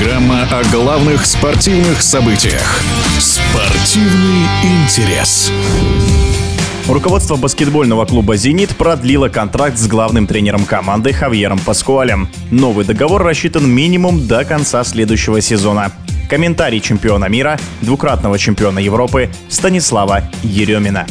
о главных спортивных событиях. Спортивный интерес. Руководство баскетбольного клуба «Зенит» продлило контракт с главным тренером команды Хавьером Паскуалем. Новый договор рассчитан минимум до конца следующего сезона. Комментарий чемпиона мира, двукратного чемпиона Европы Станислава Еремина.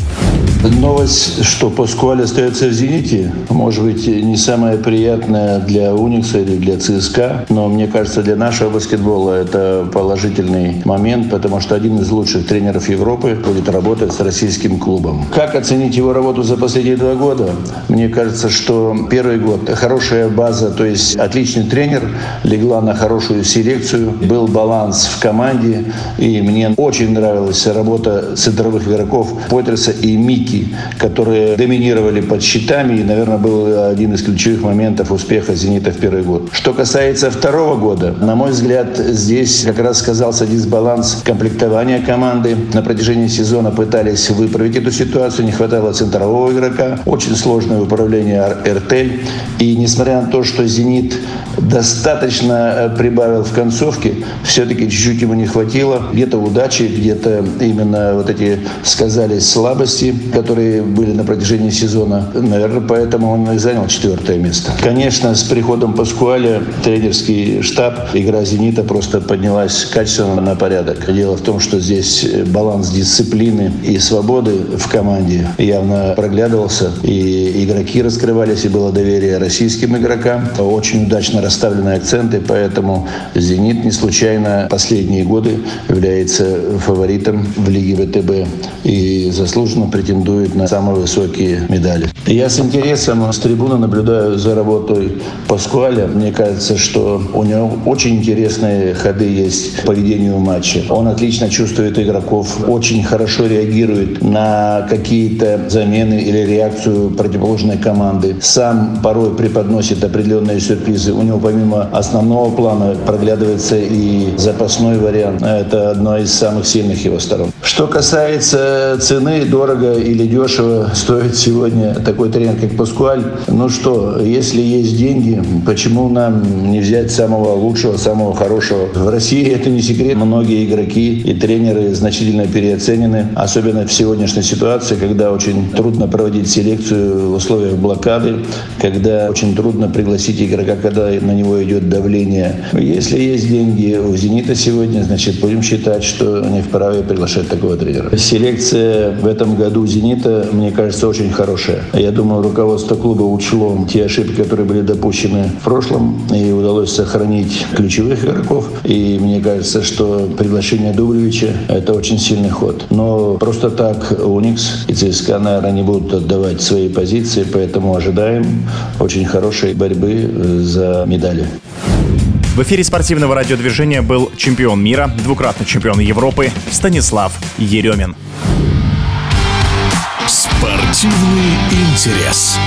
Новость, что Паскуаль остается в «Зените», может быть, не самая приятная для Уникса или для ЦСКА, но мне кажется, для нашего баскетбола это положительный момент, потому что один из лучших тренеров Европы будет работать с российским клубом. Как оценить его работу за последние два года? Мне кажется, что первый год хорошая база, то есть отличный тренер, легла на хорошую селекцию, был баланс в команде, и мне очень нравилась работа центровых игроков Потерса и Мики которые доминировали под щитами, и, наверное, был один из ключевых моментов успеха «Зенита» в первый год. Что касается второго года, на мой взгляд, здесь как раз сказался дисбаланс комплектования команды. На протяжении сезона пытались выправить эту ситуацию, не хватало центрового игрока, очень сложное управление «Эртель». И несмотря на то, что «Зенит» достаточно э, прибавил в концовке, все-таки чуть-чуть ему не хватило. Где-то удачи, где-то именно вот эти сказались слабости, которые были на протяжении сезона. Наверное, поэтому он и занял четвертое место. Конечно, с приходом Паскуаля тренерский штаб, игра «Зенита» просто поднялась качественно на порядок. Дело в том, что здесь баланс дисциплины и свободы в команде явно проглядывался. И игроки раскрывались, и было доверие российским игрокам. Очень удачно расставлены акценты, поэтому «Зенит» не случайно последние годы является фаворитом в Лиге ВТБ и заслуженно претендует претендует на самые высокие медали. Я с интересом с трибуны наблюдаю за работой Паскуаля. Мне кажется, что у него очень интересные ходы есть по ведению матча. Он отлично чувствует игроков, очень хорошо реагирует на какие-то замены или реакцию противоположной команды. Сам порой преподносит определенные сюрпризы. У него помимо основного плана проглядывается и запасной вариант. Это одно из самых сильных его сторон. Что касается цены, дорого или дешево стоит сегодня такой тренер, как Паскуаль. Ну что, если есть деньги, почему нам не взять самого лучшего, самого хорошего? В России это не секрет. Многие игроки и тренеры значительно переоценены, особенно в сегодняшней ситуации, когда очень трудно проводить селекцию в условиях блокады, когда очень трудно пригласить игрока, когда на него идет давление. Если есть деньги у «Зенита» сегодня, значит, будем считать, что они вправе приглашать такого тренера. Селекция в этом году «Зенита», мне кажется, очень хорошая. Я думаю, руководство клуба учло те ошибки, которые были допущены в прошлом, и удалось сохранить ключевых игроков. И мне кажется, что приглашение Дублевича – это очень сильный ход. Но просто так Уникс и ЦСКА, наверное, не будут отдавать свои позиции, поэтому ожидаем очень хорошей борьбы за медали. В эфире спортивного радиодвижения был чемпион мира, двукратный чемпион Европы Станислав Еремин. Спортивный интерес.